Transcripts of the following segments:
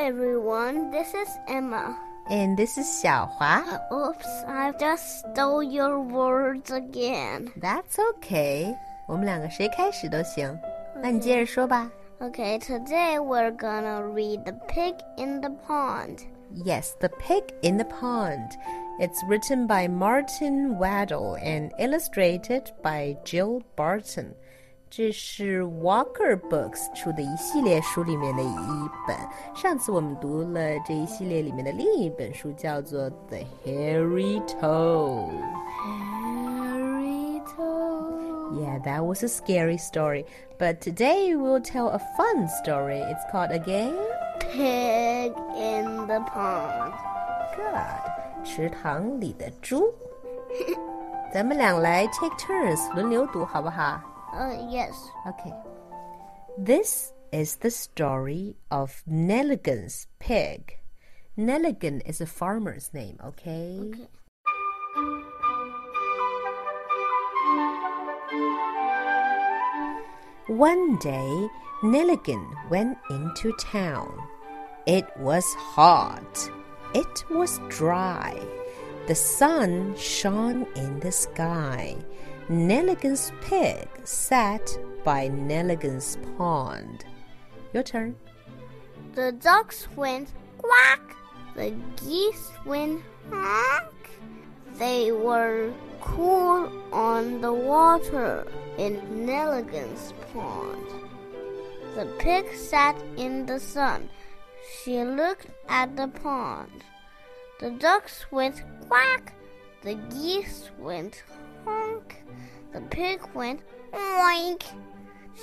everyone. This is Emma. And this is 小华. Uh, oops, I just stole your words again. That's okay. 我们两个谁开始都行。那你接着说吧。Okay, today we're gonna read The Pig in the Pond. Yes, The Pig in the Pond. It's written by Martin Waddle and illustrated by Jill Barton. 这是 Walker Books 出的一系列书里面的一本。上次我们读了这一系列里面的另一本书，叫做《The Hairy Toad》。Hairy Toad. Yeah, that was a scary story. But today we'll tell a fun story. It's called again Pig in the Pond. Good. 池塘里的猪。咱们俩来 take turns 轮流读，好不好 ？uh, yes. Okay. This is the story of Neligan's pig. Neligan is a farmer's name, okay? Okay. One day, Neligan went into town. It was hot. It was dry. The sun shone in the sky. Neligan's pig sat by Neligan's pond. Your turn. The ducks went quack. The geese went honk. They were cool on the water in Neligan's pond. The pig sat in the sun. She looked at the pond. The ducks went quack. The geese went honk. The pig went oink.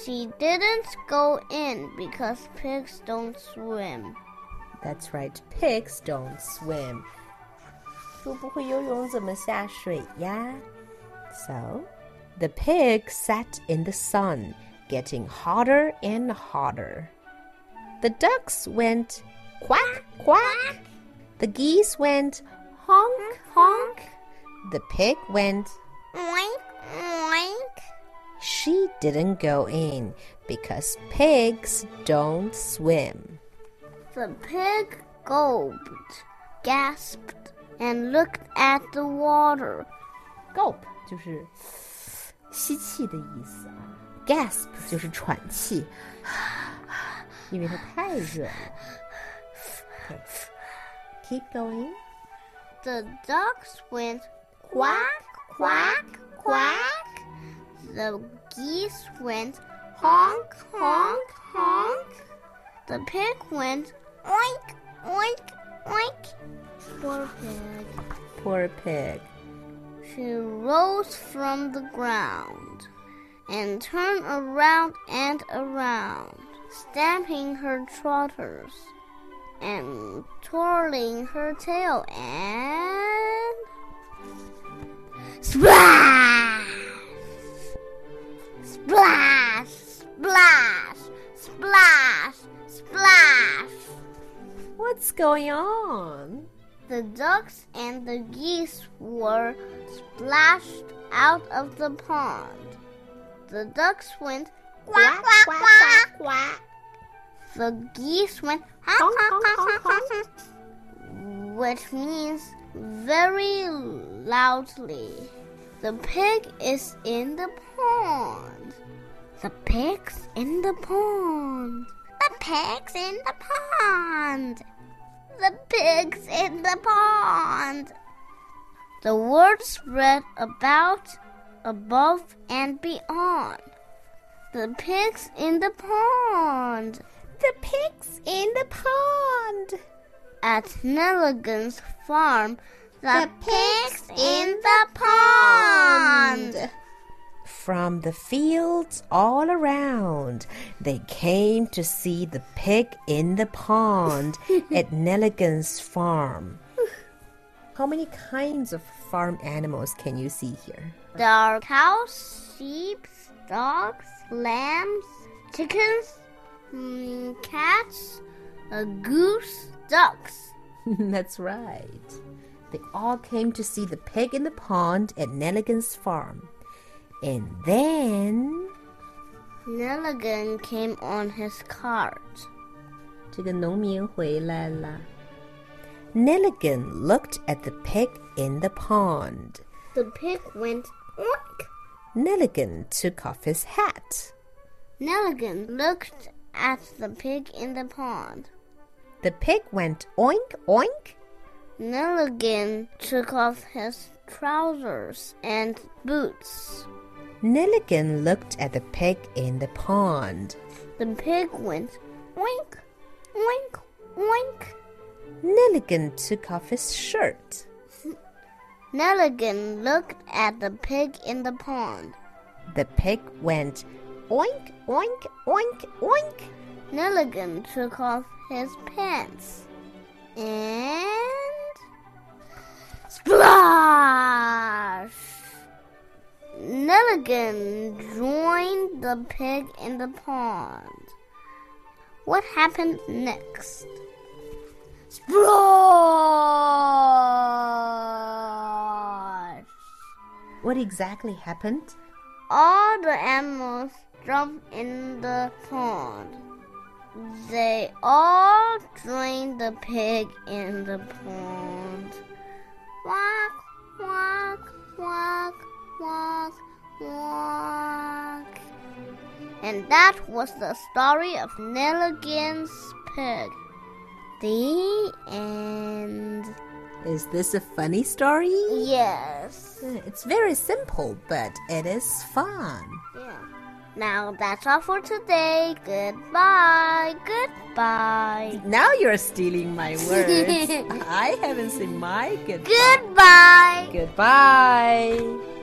She didn't go in because pigs don't swim. That's right, pigs don't swim. 猪不会游泳，怎么下水呀? So, the pig sat in the sun, getting hotter and hotter. The ducks went quack, quack. The geese went honk, honk. The pig went Oink, oink. She didn't go in because pigs don't swim. The pig gulped, gasped, and looked at the water. Gulp 就是吸气的意思啊，gasp 就是喘气，因为它太热了。Okay. Keep going. The ducks went quack, quack, quack. The geese went honk, honk, honk. The pig went oink, oink, oink. Poor pig. Poor pig. She rose from the ground and turned around and around, stamping her trotters and twirling her tail and splash, What's going on? The ducks and the geese were splashed out of the pond. The ducks went quack, quack, quack, quack. quack. The geese went honk, honk, honk, honk, honk, which means very loudly. The pig is in the pond. The pig's in the pond. The pig's in the pond. The pig's in the pond. The word spread about, above, and beyond. The pig's in the pond. The pig's in the pond. At Neligan's farm, the, The pig's pig's in in the pond. From the fields all around, they came to see the pig in the pond at Neligan's farm. How many kinds of farm animals can you see here? There are cows, sheep, dogs, lambs, chickens, mm, cats, a goose, ducks. That's right. They all came to see the pig in the pond at Neligan's farm. And then Neligan came on his cart. Neligan looked at the pig in the pond. The pig went oink. Neligan took off his hat. Neligan looked at the pig in the pond. The pig went oink oink. Neligan took off his trousers and boots. Neligan looked at the pig in the pond. The pig went oink, oink, oink. Neligan took off his shirt. Neligan looked at the pig in the pond. The pig went oink, oink, oink, oink. Neligan took off his pants. And splash! Neligan joined the pig in the pond. What happened next? Splash! What exactly happened? All the animals jumped in the pond. They all joined the pig in the pond. Quack, quack, quack, quack, And that was the story of Neligan's pig. The end. Is this a funny story? Yes. It's very simple, but it is fun. Yeah. Now that's all for today. Goodbye. Goodbye. Now you're stealing my words. I haven't said my goodbye. Goodbye. Goodbye.